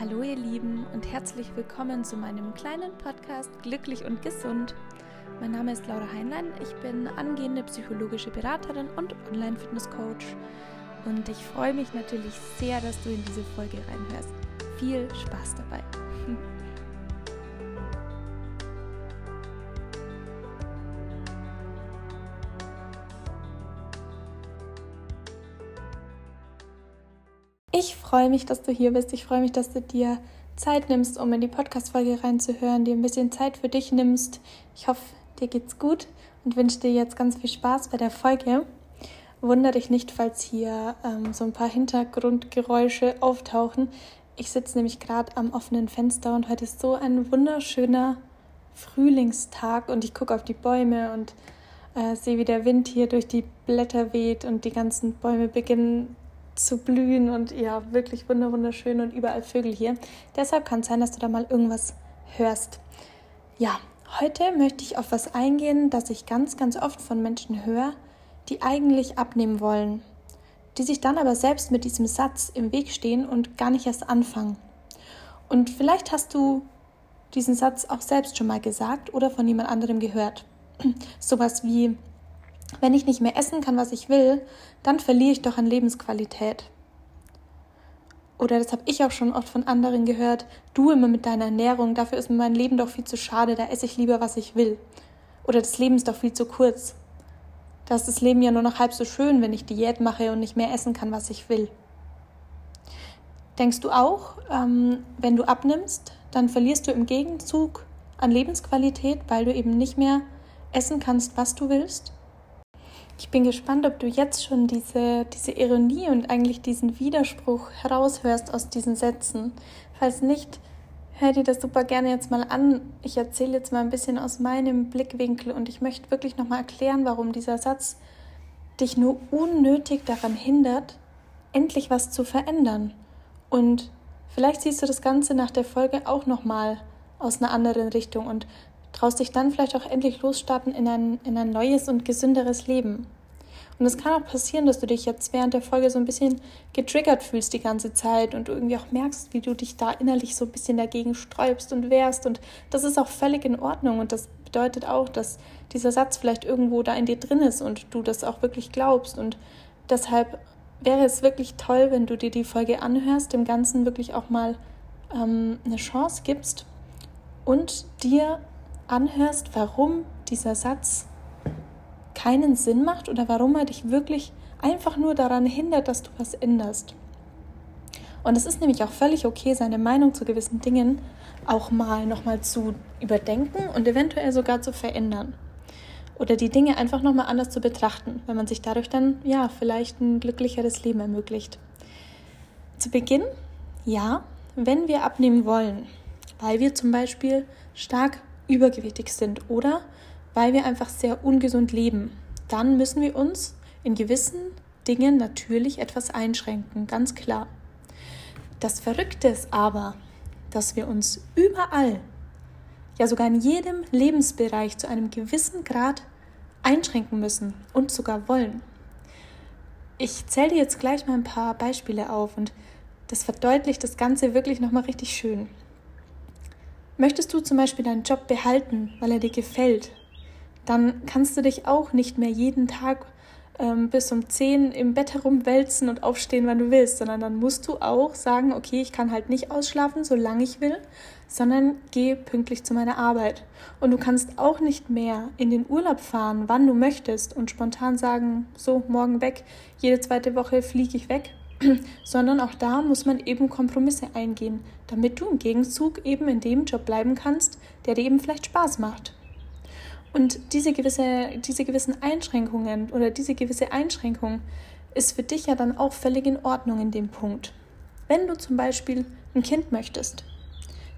Hallo ihr Lieben und herzlich willkommen zu meinem kleinen Podcast Glücklich und Gesund. Mein Name ist Laura Heinlein, ich bin angehende psychologische Beraterin und Online-Fitness-Coach und ich freue mich natürlich sehr, dass du in diese Folge reinhörst. Viel Spaß dabei! freue mich, dass du hier bist. Ich freue mich, dass du dir Zeit nimmst, um in die Podcast-Folge reinzuhören, dir ein bisschen Zeit für dich nimmst. Ich hoffe, dir geht's gut und wünsche dir jetzt ganz viel Spaß bei der Folge. Wunder dich nicht, falls hier ähm, so ein paar Hintergrundgeräusche auftauchen. Ich sitze nämlich gerade am offenen Fenster und heute ist so ein wunderschöner Frühlingstag und ich gucke auf die Bäume und äh, sehe, wie der Wind hier durch die Blätter weht und die ganzen Bäume beginnen zu blühen und ja, wirklich wunderschön und überall Vögel hier. Deshalb kann es sein, dass du da mal irgendwas hörst. Ja, heute möchte ich auf was eingehen, das ich ganz, ganz oft von Menschen höre, die eigentlich abnehmen wollen, die sich dann aber selbst mit diesem Satz im Weg stehen und gar nicht erst anfangen. Und vielleicht hast du diesen Satz auch selbst schon mal gesagt oder von jemand anderem gehört. Sowas wie, wenn ich nicht mehr essen kann, was ich will, dann verliere ich doch an Lebensqualität. Oder das habe ich auch schon oft von anderen gehört, du immer mit deiner Ernährung, dafür ist mir mein Leben doch viel zu schade, da esse ich lieber, was ich will. Oder das Leben ist doch viel zu kurz. Da ist das Leben ja nur noch halb so schön, wenn ich Diät mache und nicht mehr essen kann, was ich will. Denkst du auch, ähm, wenn du abnimmst, dann verlierst du im Gegenzug an Lebensqualität, weil du eben nicht mehr essen kannst, was du willst? Ich bin gespannt, ob du jetzt schon diese, diese Ironie und eigentlich diesen Widerspruch heraushörst aus diesen Sätzen. Falls nicht, hör dir das super gerne jetzt mal an. Ich erzähle jetzt mal ein bisschen aus meinem Blickwinkel und ich möchte wirklich nochmal erklären, warum dieser Satz dich nur unnötig daran hindert, endlich was zu verändern. Und vielleicht siehst du das Ganze nach der Folge auch nochmal aus einer anderen Richtung und traust dich dann vielleicht auch endlich losstarten in ein, in ein neues und gesünderes Leben. Und es kann auch passieren, dass du dich jetzt während der Folge so ein bisschen getriggert fühlst die ganze Zeit und du irgendwie auch merkst, wie du dich da innerlich so ein bisschen dagegen sträubst und wehrst. Und das ist auch völlig in Ordnung. Und das bedeutet auch, dass dieser Satz vielleicht irgendwo da in dir drin ist und du das auch wirklich glaubst. Und deshalb wäre es wirklich toll, wenn du dir die Folge anhörst, dem Ganzen wirklich auch mal ähm, eine Chance gibst und dir anhörst, warum dieser Satz keinen Sinn macht oder warum er dich wirklich einfach nur daran hindert, dass du was änderst. Und es ist nämlich auch völlig okay, seine Meinung zu gewissen Dingen auch mal nochmal zu überdenken und eventuell sogar zu verändern. Oder die Dinge einfach nochmal anders zu betrachten, wenn man sich dadurch dann, ja, vielleicht ein glücklicheres Leben ermöglicht. Zu Beginn, ja, wenn wir abnehmen wollen, weil wir zum Beispiel stark übergewichtig sind oder weil wir einfach sehr ungesund leben, dann müssen wir uns in gewissen Dingen natürlich etwas einschränken, ganz klar. Das Verrückte ist aber, dass wir uns überall, ja sogar in jedem Lebensbereich zu einem gewissen Grad einschränken müssen und sogar wollen. Ich zähle dir jetzt gleich mal ein paar Beispiele auf und das verdeutlicht das Ganze wirklich nochmal richtig schön. Möchtest du zum Beispiel deinen Job behalten, weil er dir gefällt, dann kannst du dich auch nicht mehr jeden Tag ähm, bis um 10 im Bett herumwälzen und aufstehen, wann du willst, sondern dann musst du auch sagen, okay, ich kann halt nicht ausschlafen, solange ich will, sondern geh pünktlich zu meiner Arbeit. Und du kannst auch nicht mehr in den Urlaub fahren, wann du möchtest und spontan sagen, so, morgen weg, jede zweite Woche fliege ich weg, sondern auch da muss man eben Kompromisse eingehen, damit du im Gegenzug eben in dem Job bleiben kannst, der dir eben vielleicht Spaß macht. Und diese, gewisse, diese gewissen Einschränkungen oder diese gewisse Einschränkung ist für dich ja dann auch völlig in Ordnung in dem Punkt. Wenn du zum Beispiel ein Kind möchtest,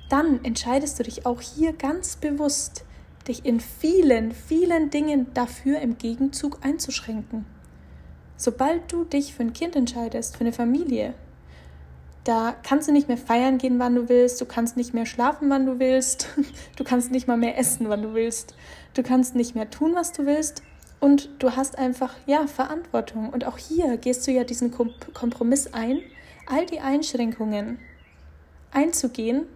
dann entscheidest du dich auch hier ganz bewusst, dich in vielen, vielen Dingen dafür im Gegenzug einzuschränken. Sobald du dich für ein Kind entscheidest, für eine Familie, da kannst du nicht mehr feiern gehen, wann du willst, du kannst nicht mehr schlafen, wann du willst, du kannst nicht mal mehr essen, wann du willst, du kannst nicht mehr tun, was du willst und du hast einfach, ja, Verantwortung. Und auch hier gehst du ja diesen Kompromiss ein, all die Einschränkungen einzugehen,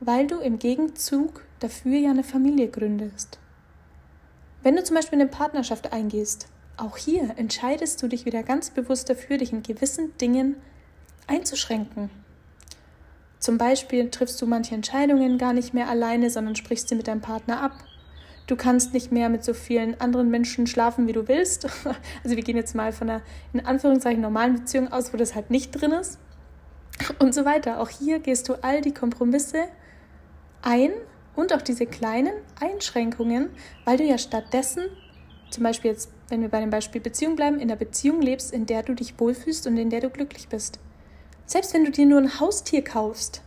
weil du im Gegenzug dafür ja eine Familie gründest. Wenn du zum Beispiel eine Partnerschaft eingehst, auch hier entscheidest du dich wieder ganz bewusst dafür, dich in gewissen Dingen einzuschränken. Zum Beispiel triffst du manche Entscheidungen gar nicht mehr alleine, sondern sprichst sie mit deinem Partner ab. Du kannst nicht mehr mit so vielen anderen Menschen schlafen, wie du willst. Also wir gehen jetzt mal von einer in Anführungszeichen normalen Beziehung aus, wo das halt nicht drin ist. Und so weiter. Auch hier gehst du all die Kompromisse ein und auch diese kleinen Einschränkungen, weil du ja stattdessen, zum Beispiel jetzt, wenn wir bei dem Beispiel Beziehung bleiben, in der Beziehung lebst, in der du dich wohlfühlst und in der du glücklich bist. Selbst wenn du dir nur ein Haustier kaufst,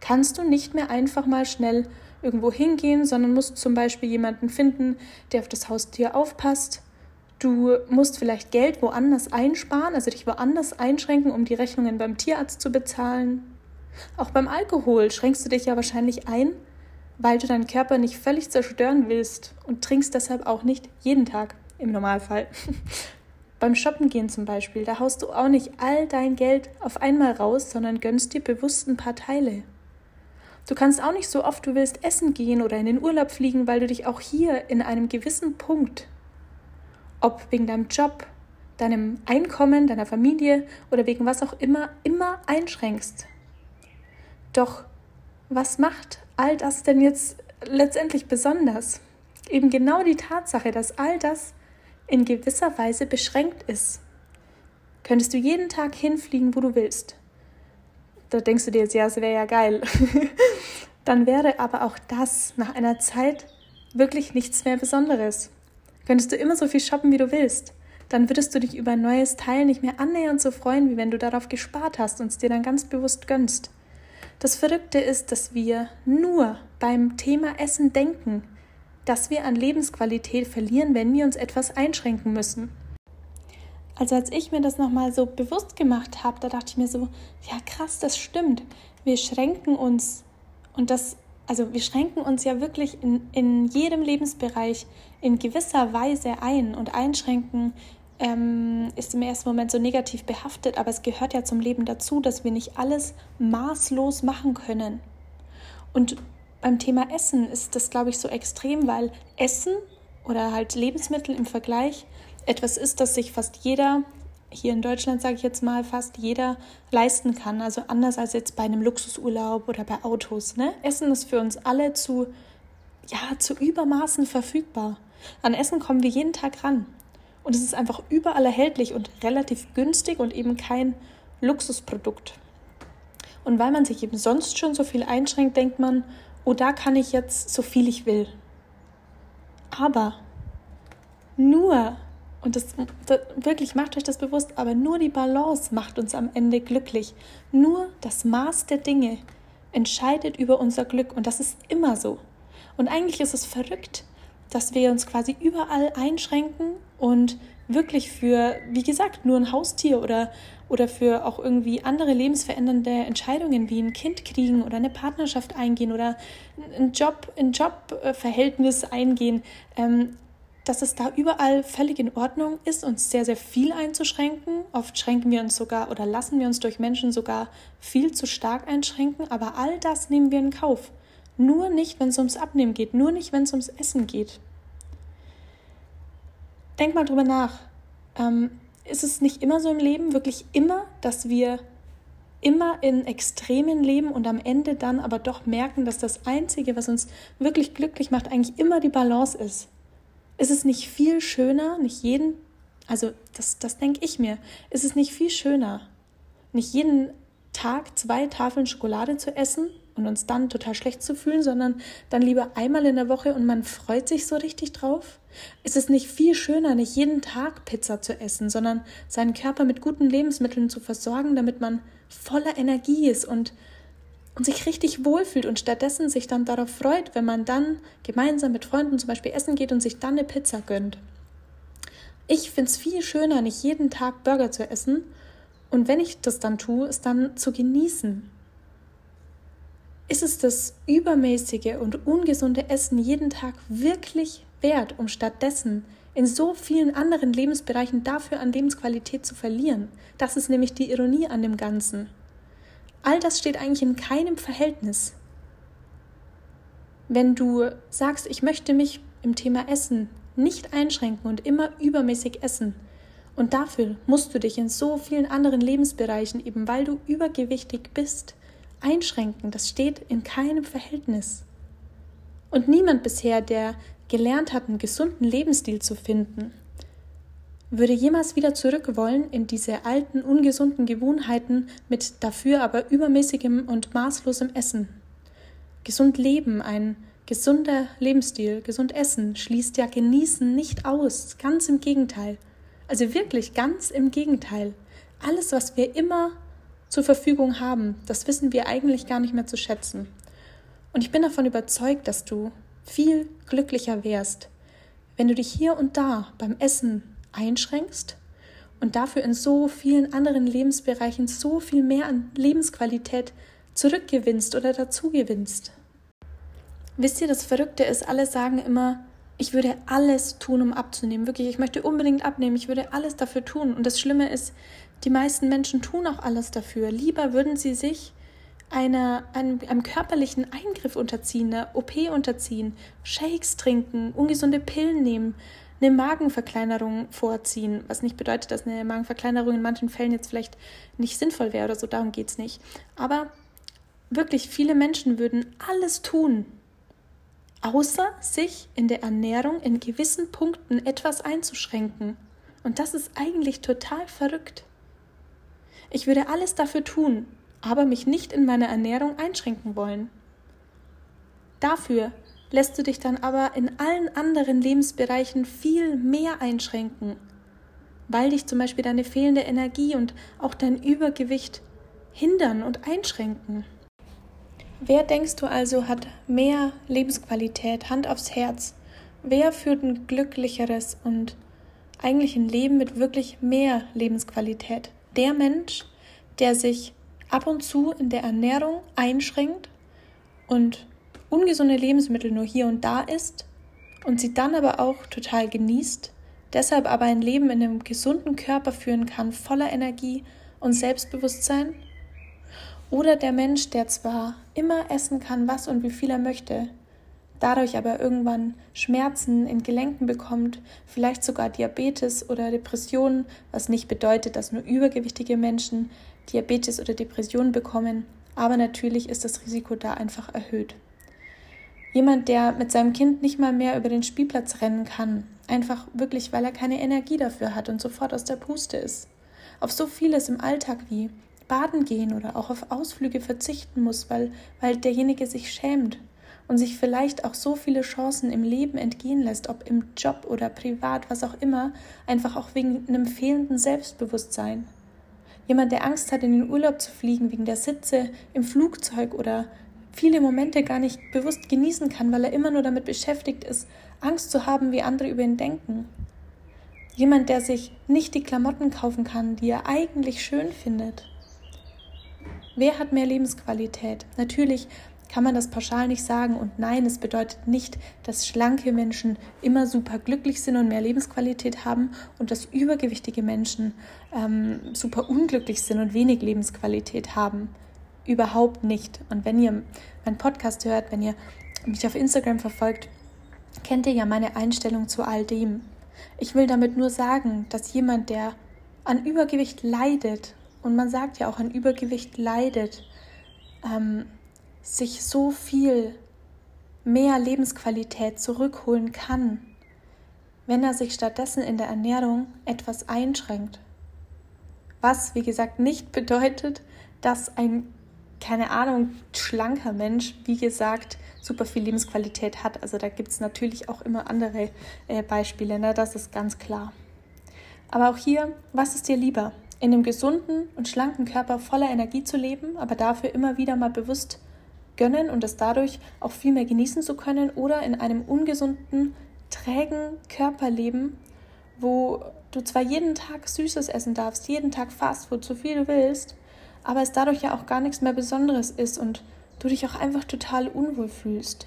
kannst du nicht mehr einfach mal schnell irgendwo hingehen, sondern musst zum Beispiel jemanden finden, der auf das Haustier aufpasst. Du musst vielleicht Geld woanders einsparen, also dich woanders einschränken, um die Rechnungen beim Tierarzt zu bezahlen. Auch beim Alkohol schränkst du dich ja wahrscheinlich ein, weil du deinen Körper nicht völlig zerstören willst und trinkst deshalb auch nicht jeden Tag im Normalfall. Beim Shoppen gehen zum Beispiel, da haust du auch nicht all dein Geld auf einmal raus, sondern gönnst dir bewusst ein paar Teile. Du kannst auch nicht so oft du willst essen gehen oder in den Urlaub fliegen, weil du dich auch hier in einem gewissen Punkt, ob wegen deinem Job, deinem Einkommen, deiner Familie oder wegen was auch immer, immer einschränkst. Doch was macht all das denn jetzt letztendlich besonders? Eben genau die Tatsache, dass all das in gewisser Weise beschränkt ist. Könntest du jeden Tag hinfliegen, wo du willst. Da denkst du dir jetzt, ja, es wäre ja geil. Dann wäre aber auch das nach einer Zeit wirklich nichts mehr Besonderes. Könntest du immer so viel shoppen, wie du willst. Dann würdest du dich über ein neues Teil nicht mehr annähernd so freuen, wie wenn du darauf gespart hast und es dir dann ganz bewusst gönnst. Das Verrückte ist, dass wir nur beim Thema Essen denken, dass wir an Lebensqualität verlieren, wenn wir uns etwas einschränken müssen. Also als ich mir das nochmal so bewusst gemacht habe, da dachte ich mir so, ja krass, das stimmt. Wir schränken uns und das, also wir schränken uns ja wirklich in, in jedem Lebensbereich in gewisser Weise ein und einschränken ähm, ist im ersten Moment so negativ behaftet, aber es gehört ja zum Leben dazu, dass wir nicht alles maßlos machen können. Und beim Thema Essen ist das, glaube ich, so extrem, weil Essen oder halt Lebensmittel im Vergleich etwas ist, das sich fast jeder, hier in Deutschland sage ich jetzt mal, fast jeder leisten kann. Also anders als jetzt bei einem Luxusurlaub oder bei Autos. Ne? Essen ist für uns alle zu, ja, zu Übermaßen verfügbar. An Essen kommen wir jeden Tag ran. Und es ist einfach überall erhältlich und relativ günstig und eben kein Luxusprodukt. Und weil man sich eben sonst schon so viel einschränkt, denkt man, oh, da kann ich jetzt so viel ich will. Aber nur, und das, das, wirklich macht euch das bewusst, aber nur die Balance macht uns am Ende glücklich. Nur das Maß der Dinge entscheidet über unser Glück und das ist immer so. Und eigentlich ist es verrückt, dass wir uns quasi überall einschränken und wirklich für, wie gesagt, nur ein Haustier oder, oder für auch irgendwie andere lebensverändernde Entscheidungen wie ein Kind kriegen oder eine Partnerschaft eingehen oder ein Job, ein Jobverhältnis eingehen, ähm, dass es da überall völlig in Ordnung ist, uns sehr, sehr viel einzuschränken. Oft schränken wir uns sogar oder lassen wir uns durch Menschen sogar viel zu stark einschränken, aber all das nehmen wir in Kauf. Nur nicht, wenn es ums Abnehmen geht, nur nicht, wenn es ums Essen geht. Denk mal drüber nach. Ähm, ist es nicht immer so im Leben, wirklich immer, dass wir immer in Extremen leben und am Ende dann aber doch merken, dass das Einzige, was uns wirklich glücklich macht, eigentlich immer die Balance ist? Ist es nicht viel schöner, nicht jeden, also das, das denke ich mir, ist es nicht viel schöner, nicht jeden Tag zwei Tafeln Schokolade zu essen und uns dann total schlecht zu fühlen, sondern dann lieber einmal in der Woche und man freut sich so richtig drauf? Ist es nicht viel schöner, nicht jeden Tag Pizza zu essen, sondern seinen Körper mit guten Lebensmitteln zu versorgen, damit man voller Energie ist und, und sich richtig wohlfühlt und stattdessen sich dann darauf freut, wenn man dann gemeinsam mit Freunden zum Beispiel essen geht und sich dann eine Pizza gönnt? Ich finde es viel schöner, nicht jeden Tag Burger zu essen und wenn ich das dann tue, es dann zu genießen ist es das übermäßige und ungesunde Essen jeden Tag wirklich wert, um stattdessen in so vielen anderen Lebensbereichen dafür an Lebensqualität zu verlieren? Das ist nämlich die Ironie an dem Ganzen. All das steht eigentlich in keinem Verhältnis. Wenn du sagst, ich möchte mich im Thema Essen nicht einschränken und immer übermäßig essen, und dafür musst du dich in so vielen anderen Lebensbereichen, eben weil du übergewichtig bist, einschränken. Das steht in keinem Verhältnis. Und niemand bisher, der gelernt hat, einen gesunden Lebensstil zu finden, würde jemals wieder zurück wollen in diese alten, ungesunden Gewohnheiten mit dafür aber übermäßigem und maßlosem Essen. Gesund leben, ein gesunder Lebensstil, gesund essen, schließt ja Genießen nicht aus, ganz im Gegenteil. Also wirklich ganz im Gegenteil. Alles, was wir immer zur Verfügung haben, das wissen wir eigentlich gar nicht mehr zu schätzen. Und ich bin davon überzeugt, dass du viel glücklicher wärst, wenn du dich hier und da beim Essen einschränkst und dafür in so vielen anderen Lebensbereichen so viel mehr an Lebensqualität zurückgewinnst oder dazugewinnst. Wisst ihr, das Verrückte ist, alle sagen immer, ich würde alles tun, um abzunehmen. Wirklich, ich möchte unbedingt abnehmen. Ich würde alles dafür tun. Und das Schlimme ist, die meisten Menschen tun auch alles dafür. Lieber würden sie sich einer, einem, einem körperlichen Eingriff unterziehen, einer OP unterziehen, Shakes trinken, ungesunde Pillen nehmen, eine Magenverkleinerung vorziehen, was nicht bedeutet, dass eine Magenverkleinerung in manchen Fällen jetzt vielleicht nicht sinnvoll wäre oder so, darum geht es nicht. Aber wirklich viele Menschen würden alles tun, außer sich in der Ernährung in gewissen Punkten etwas einzuschränken. Und das ist eigentlich total verrückt. Ich würde alles dafür tun, aber mich nicht in meiner Ernährung einschränken wollen. Dafür lässt du dich dann aber in allen anderen Lebensbereichen viel mehr einschränken, weil dich zum Beispiel deine fehlende Energie und auch dein Übergewicht hindern und einschränken. Wer denkst du also hat mehr Lebensqualität, Hand aufs Herz? Wer führt ein glücklicheres und eigentlich ein Leben mit wirklich mehr Lebensqualität? Der Mensch, der sich ab und zu in der Ernährung einschränkt und ungesunde Lebensmittel nur hier und da isst und sie dann aber auch total genießt, deshalb aber ein Leben in einem gesunden Körper führen kann, voller Energie und Selbstbewusstsein? Oder der Mensch, der zwar immer essen kann, was und wie viel er möchte, dadurch aber irgendwann Schmerzen in Gelenken bekommt, vielleicht sogar Diabetes oder Depressionen, was nicht bedeutet, dass nur übergewichtige Menschen Diabetes oder Depressionen bekommen, aber natürlich ist das Risiko da einfach erhöht. Jemand, der mit seinem Kind nicht mal mehr über den Spielplatz rennen kann, einfach wirklich, weil er keine Energie dafür hat und sofort aus der Puste ist. Auf so vieles im Alltag wie baden gehen oder auch auf Ausflüge verzichten muss, weil, weil derjenige sich schämt und sich vielleicht auch so viele Chancen im Leben entgehen lässt, ob im Job oder privat, was auch immer, einfach auch wegen einem fehlenden Selbstbewusstsein. Jemand, der Angst hat, in den Urlaub zu fliegen wegen der Sitze im Flugzeug oder viele Momente gar nicht bewusst genießen kann, weil er immer nur damit beschäftigt ist, Angst zu haben, wie andere über ihn denken. Jemand, der sich nicht die Klamotten kaufen kann, die er eigentlich schön findet. Wer hat mehr Lebensqualität? Natürlich kann man das pauschal nicht sagen und nein, es bedeutet nicht, dass schlanke Menschen immer super glücklich sind und mehr Lebensqualität haben und dass übergewichtige Menschen ähm, super unglücklich sind und wenig Lebensqualität haben. Überhaupt nicht. Und wenn ihr meinen Podcast hört, wenn ihr mich auf Instagram verfolgt, kennt ihr ja meine Einstellung zu all dem. Ich will damit nur sagen, dass jemand, der an Übergewicht leidet, und man sagt ja auch, an Übergewicht leidet, ähm, sich so viel mehr Lebensqualität zurückholen kann, wenn er sich stattdessen in der Ernährung etwas einschränkt. Was, wie gesagt, nicht bedeutet, dass ein, keine Ahnung, schlanker Mensch, wie gesagt, super viel Lebensqualität hat. Also da gibt es natürlich auch immer andere äh, Beispiele, ne? das ist ganz klar. Aber auch hier, was ist dir lieber? In einem gesunden und schlanken Körper voller Energie zu leben, aber dafür immer wieder mal bewusst gönnen und es dadurch auch viel mehr genießen zu können oder in einem ungesunden, trägen Körper leben, wo du zwar jeden Tag Süßes essen darfst, jeden Tag Fastfood, so viel du willst, aber es dadurch ja auch gar nichts mehr Besonderes ist und du dich auch einfach total unwohl fühlst.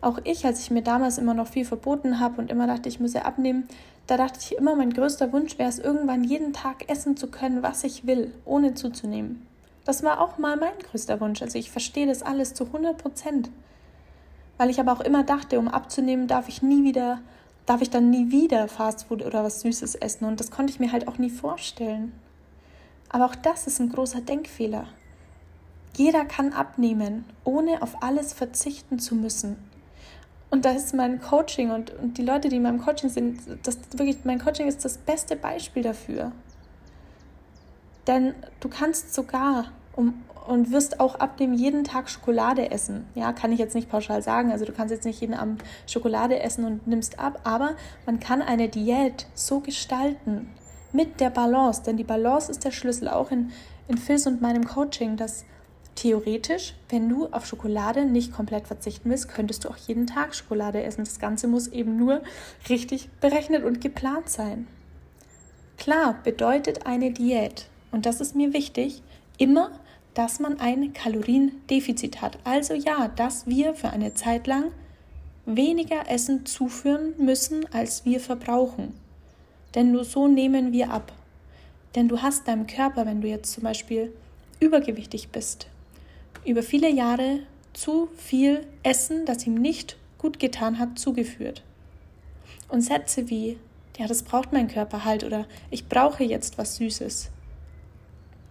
Auch ich, als ich mir damals immer noch viel verboten habe und immer dachte, ich muss ja abnehmen, da dachte ich immer, mein größter Wunsch wäre es, irgendwann jeden Tag essen zu können, was ich will, ohne zuzunehmen. Das war auch mal mein größter Wunsch. Also ich verstehe das alles zu 100 Prozent. Weil ich aber auch immer dachte, um abzunehmen, darf ich nie wieder, darf ich dann nie wieder Fastfood oder was Süßes essen. Und das konnte ich mir halt auch nie vorstellen. Aber auch das ist ein großer Denkfehler. Jeder kann abnehmen, ohne auf alles verzichten zu müssen. Und da ist mein Coaching und, und die Leute, die in meinem Coaching sind, das wirklich, mein Coaching ist das beste Beispiel dafür. Denn du kannst sogar um, und wirst auch ab dem jeden Tag Schokolade essen. Ja, kann ich jetzt nicht pauschal sagen. Also du kannst jetzt nicht jeden Abend Schokolade essen und nimmst ab, aber man kann eine Diät so gestalten mit der Balance, denn die Balance ist der Schlüssel auch in, in Phils und meinem Coaching, dass Theoretisch, wenn du auf Schokolade nicht komplett verzichten willst, könntest du auch jeden Tag Schokolade essen. Das Ganze muss eben nur richtig berechnet und geplant sein. Klar bedeutet eine Diät, und das ist mir wichtig, immer, dass man ein Kaloriendefizit hat. Also ja, dass wir für eine Zeit lang weniger Essen zuführen müssen, als wir verbrauchen. Denn nur so nehmen wir ab. Denn du hast deinem Körper, wenn du jetzt zum Beispiel übergewichtig bist, über viele Jahre zu viel Essen, das ihm nicht gut getan hat, zugeführt. Und Sätze wie, ja, das braucht mein Körper halt oder ich brauche jetzt was Süßes.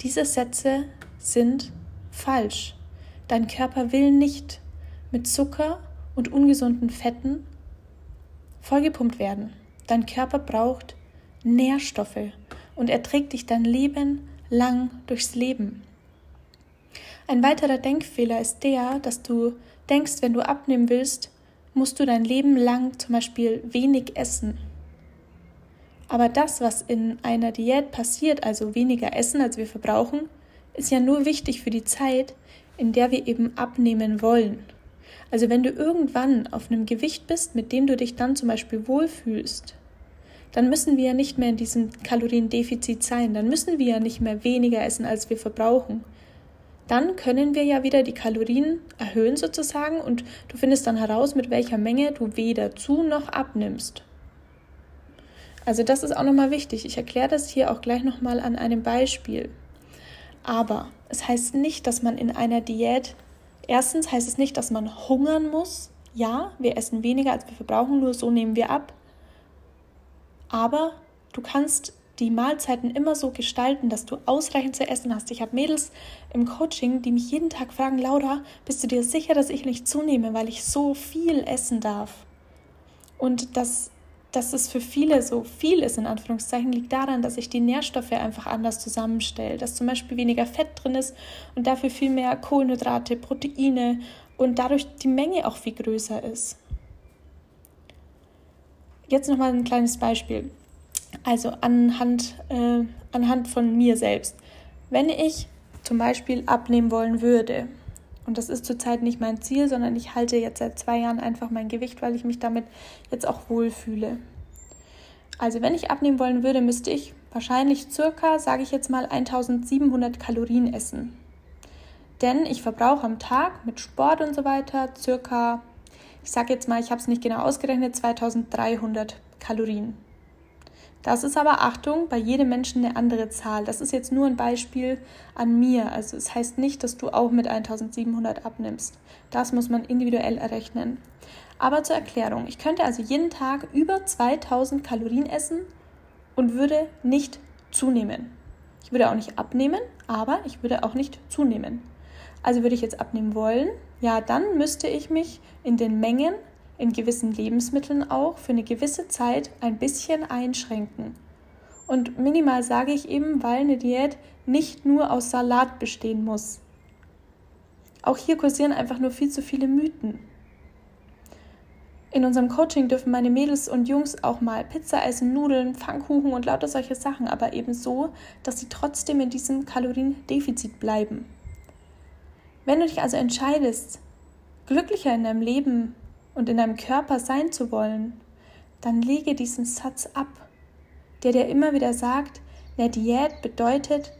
Diese Sätze sind falsch. Dein Körper will nicht mit Zucker und ungesunden Fetten vollgepumpt werden. Dein Körper braucht Nährstoffe und er trägt dich dein Leben lang durchs Leben. Ein weiterer Denkfehler ist der, dass du denkst, wenn du abnehmen willst, musst du dein Leben lang zum Beispiel wenig essen. Aber das, was in einer Diät passiert, also weniger essen, als wir verbrauchen, ist ja nur wichtig für die Zeit, in der wir eben abnehmen wollen. Also wenn du irgendwann auf einem Gewicht bist, mit dem du dich dann zum Beispiel wohlfühlst, dann müssen wir ja nicht mehr in diesem Kaloriendefizit sein, dann müssen wir ja nicht mehr weniger essen, als wir verbrauchen dann können wir ja wieder die Kalorien erhöhen sozusagen und du findest dann heraus, mit welcher Menge du weder zu noch abnimmst. Also das ist auch nochmal wichtig. Ich erkläre das hier auch gleich nochmal an einem Beispiel. Aber es heißt nicht, dass man in einer Diät, erstens heißt es nicht, dass man hungern muss. Ja, wir essen weniger, als wir verbrauchen, nur so nehmen wir ab. Aber du kannst die Mahlzeiten immer so gestalten, dass du ausreichend zu essen hast. Ich habe Mädels im Coaching, die mich jeden Tag fragen, Laura, bist du dir sicher, dass ich nicht zunehme, weil ich so viel essen darf? Und das, dass es für viele so viel ist, in Anführungszeichen, liegt daran, dass sich die Nährstoffe einfach anders zusammenstellen. Dass zum Beispiel weniger Fett drin ist und dafür viel mehr Kohlenhydrate, Proteine und dadurch die Menge auch viel größer ist. Jetzt nochmal ein kleines Beispiel. Also anhand, äh, anhand von mir selbst. Wenn ich zum Beispiel abnehmen wollen würde, und das ist zurzeit nicht mein Ziel, sondern ich halte jetzt seit zwei Jahren einfach mein Gewicht, weil ich mich damit jetzt auch wohlfühle. Also wenn ich abnehmen wollen würde, müsste ich wahrscheinlich circa, sage ich jetzt mal, 1700 Kalorien essen. Denn ich verbrauche am Tag mit Sport und so weiter circa, ich sage jetzt mal, ich habe es nicht genau ausgerechnet, 2300 Kalorien. Das ist aber, Achtung, bei jedem Menschen eine andere Zahl. Das ist jetzt nur ein Beispiel an mir. Also es heißt nicht, dass du auch mit 1700 abnimmst. Das muss man individuell errechnen. Aber zur Erklärung, ich könnte also jeden Tag über 2000 Kalorien essen und würde nicht zunehmen. Ich würde auch nicht abnehmen, aber ich würde auch nicht zunehmen. Also würde ich jetzt abnehmen wollen, ja, dann müsste ich mich in den Mengen in gewissen Lebensmitteln auch für eine gewisse Zeit ein bisschen einschränken. Und minimal sage ich eben, weil eine Diät nicht nur aus Salat bestehen muss. Auch hier kursieren einfach nur viel zu viele Mythen. In unserem Coaching dürfen meine Mädels und Jungs auch mal Pizza essen, Nudeln, Pfannkuchen und lauter solche Sachen, aber eben so, dass sie trotzdem in diesem Kaloriendefizit bleiben. Wenn du dich also entscheidest, glücklicher in deinem Leben und in deinem Körper sein zu wollen, dann lege diesen Satz ab, der dir immer wieder sagt, eine Diät bedeutet,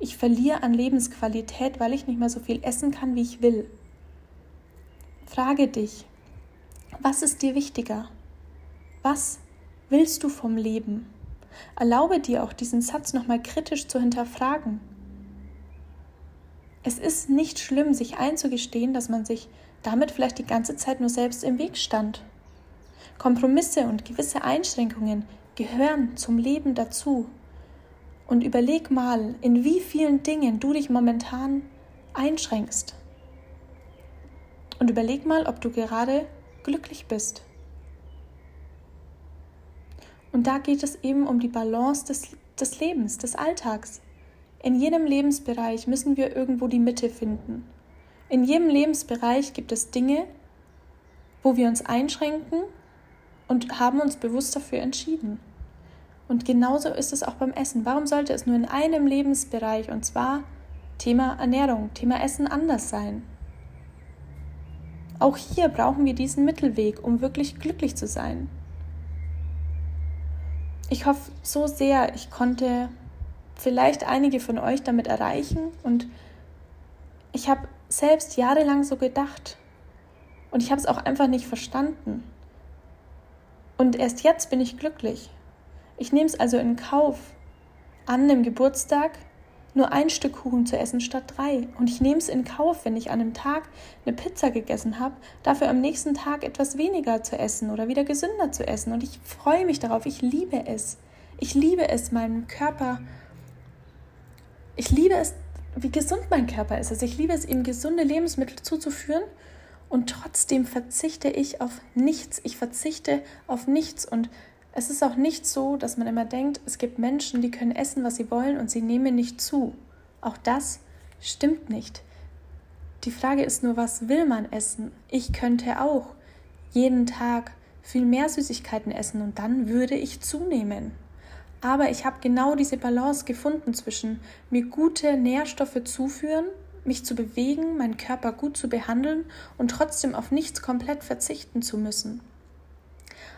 ich verliere an Lebensqualität, weil ich nicht mehr so viel essen kann, wie ich will. Frage dich, was ist dir wichtiger? Was willst du vom Leben? Erlaube dir auch diesen Satz nochmal kritisch zu hinterfragen. Es ist nicht schlimm, sich einzugestehen, dass man sich damit vielleicht die ganze Zeit nur selbst im Weg stand. Kompromisse und gewisse Einschränkungen gehören zum Leben dazu. Und überleg mal, in wie vielen Dingen du dich momentan einschränkst. Und überleg mal, ob du gerade glücklich bist. Und da geht es eben um die Balance des, des Lebens, des Alltags. In jedem Lebensbereich müssen wir irgendwo die Mitte finden. In jedem Lebensbereich gibt es Dinge, wo wir uns einschränken und haben uns bewusst dafür entschieden. Und genauso ist es auch beim Essen. Warum sollte es nur in einem Lebensbereich, und zwar Thema Ernährung, Thema Essen anders sein? Auch hier brauchen wir diesen Mittelweg, um wirklich glücklich zu sein. Ich hoffe so sehr, ich konnte vielleicht einige von euch damit erreichen und ich habe selbst jahrelang so gedacht und ich habe es auch einfach nicht verstanden. Und erst jetzt bin ich glücklich. Ich nehme es also in Kauf, an einem Geburtstag nur ein Stück Kuchen zu essen statt drei. Und ich nehme es in Kauf, wenn ich an einem Tag eine Pizza gegessen habe, dafür am nächsten Tag etwas weniger zu essen oder wieder gesünder zu essen. Und ich freue mich darauf. Ich liebe es. Ich liebe es, meinem Körper. Ich liebe es, wie gesund mein Körper ist. Also ich liebe es, ihm gesunde Lebensmittel zuzuführen. Und trotzdem verzichte ich auf nichts. Ich verzichte auf nichts. Und es ist auch nicht so, dass man immer denkt, es gibt Menschen, die können essen, was sie wollen und sie nehmen nicht zu. Auch das stimmt nicht. Die Frage ist nur, was will man essen? Ich könnte auch jeden Tag viel mehr Süßigkeiten essen und dann würde ich zunehmen. Aber ich habe genau diese Balance gefunden zwischen mir gute Nährstoffe zuführen, mich zu bewegen, meinen Körper gut zu behandeln und trotzdem auf nichts komplett verzichten zu müssen.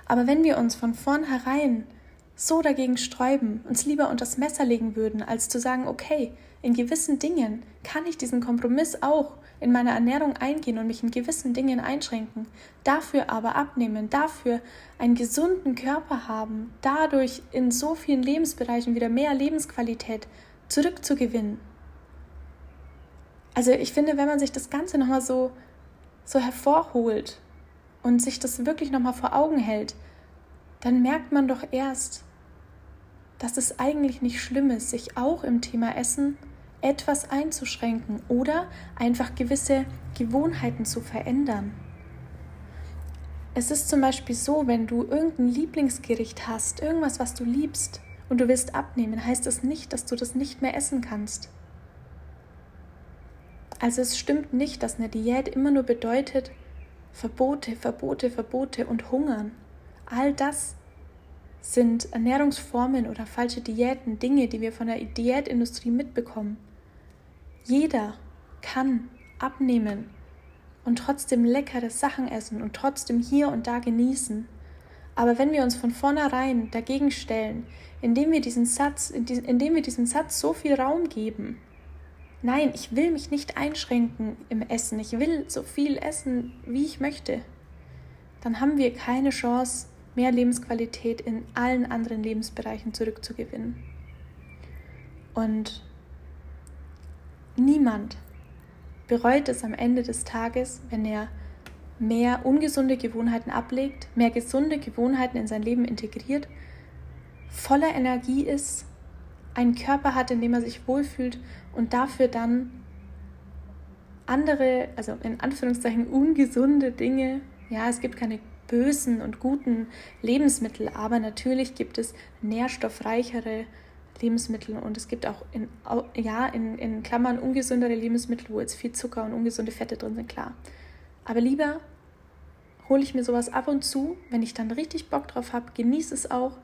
Aber wenn wir uns von vornherein so dagegen sträuben, uns lieber unter das Messer legen würden, als zu sagen, okay, in gewissen Dingen kann ich diesen Kompromiss auch in meiner Ernährung eingehen und mich in gewissen Dingen einschränken, dafür aber abnehmen, dafür einen gesunden Körper haben, dadurch in so vielen Lebensbereichen wieder mehr Lebensqualität zurückzugewinnen. Also ich finde, wenn man sich das Ganze nochmal so, so hervorholt und sich das wirklich nochmal vor Augen hält, dann merkt man doch erst, dass es eigentlich nicht schlimm ist, sich auch im Thema Essen etwas einzuschränken oder einfach gewisse Gewohnheiten zu verändern. Es ist zum Beispiel so, wenn du irgendein Lieblingsgericht hast, irgendwas, was du liebst und du willst abnehmen, heißt das nicht, dass du das nicht mehr essen kannst. Also es stimmt nicht, dass eine Diät immer nur bedeutet, Verbote, Verbote, Verbote und Hungern. All das sind Ernährungsformen oder falsche Diäten, Dinge, die wir von der Diätindustrie mitbekommen. Jeder kann abnehmen und trotzdem leckere Sachen essen und trotzdem hier und da genießen. Aber wenn wir uns von vornherein dagegen stellen, indem wir diesen Satz, indem wir diesem Satz so viel Raum geben, Nein, ich will mich nicht einschränken im Essen. Ich will so viel essen, wie ich möchte. Dann haben wir keine Chance, mehr Lebensqualität in allen anderen Lebensbereichen zurückzugewinnen. Und niemand bereut es am Ende des Tages, wenn er mehr ungesunde Gewohnheiten ablegt, mehr gesunde Gewohnheiten in sein Leben integriert, voller Energie ist einen Körper hat, in dem er sich wohlfühlt und dafür dann andere, also in Anführungszeichen ungesunde Dinge, ja, es gibt keine bösen und guten Lebensmittel, aber natürlich gibt es nährstoffreichere Lebensmittel und es gibt auch in, ja, in, in Klammern ungesündere Lebensmittel, wo jetzt viel Zucker und ungesunde Fette drin sind, klar. Aber lieber hole ich mir sowas ab und zu, wenn ich dann richtig Bock drauf habe, genieße es auch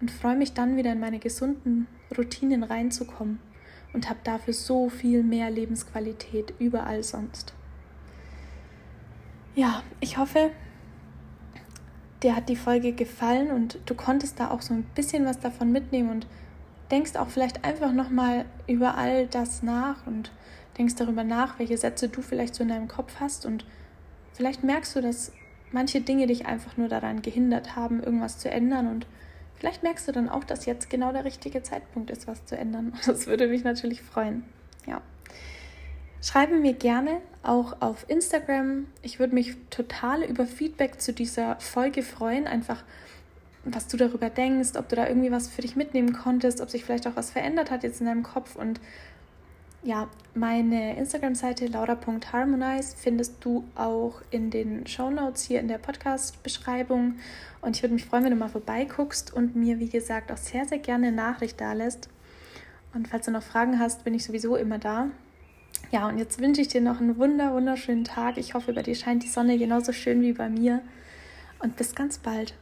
und freue mich dann wieder in meine gesunden Routinen reinzukommen und habe dafür so viel mehr Lebensqualität überall sonst. Ja, ich hoffe, dir hat die Folge gefallen und du konntest da auch so ein bisschen was davon mitnehmen und denkst auch vielleicht einfach nochmal über all das nach und denkst darüber nach, welche Sätze du vielleicht so in deinem Kopf hast und vielleicht merkst du, dass manche Dinge dich einfach nur daran gehindert haben, irgendwas zu ändern und Vielleicht merkst du dann auch, dass jetzt genau der richtige Zeitpunkt ist, was zu ändern. Das würde mich natürlich freuen. Ja. Schreibe mir gerne auch auf Instagram. Ich würde mich total über Feedback zu dieser Folge freuen. Einfach, was du darüber denkst, ob du da irgendwie was für dich mitnehmen konntest, ob sich vielleicht auch was verändert hat jetzt in deinem Kopf. Und ja, meine Instagram-Seite laura.harmonize findest du auch in den Show Notes hier in der Podcast-Beschreibung. Und ich würde mich freuen, wenn du mal vorbeiguckst und mir, wie gesagt, auch sehr, sehr gerne eine Nachricht da lässt. Und falls du noch Fragen hast, bin ich sowieso immer da. Ja, und jetzt wünsche ich dir noch einen wunder, wunderschönen Tag. Ich hoffe, bei dir scheint die Sonne genauso schön wie bei mir. Und bis ganz bald.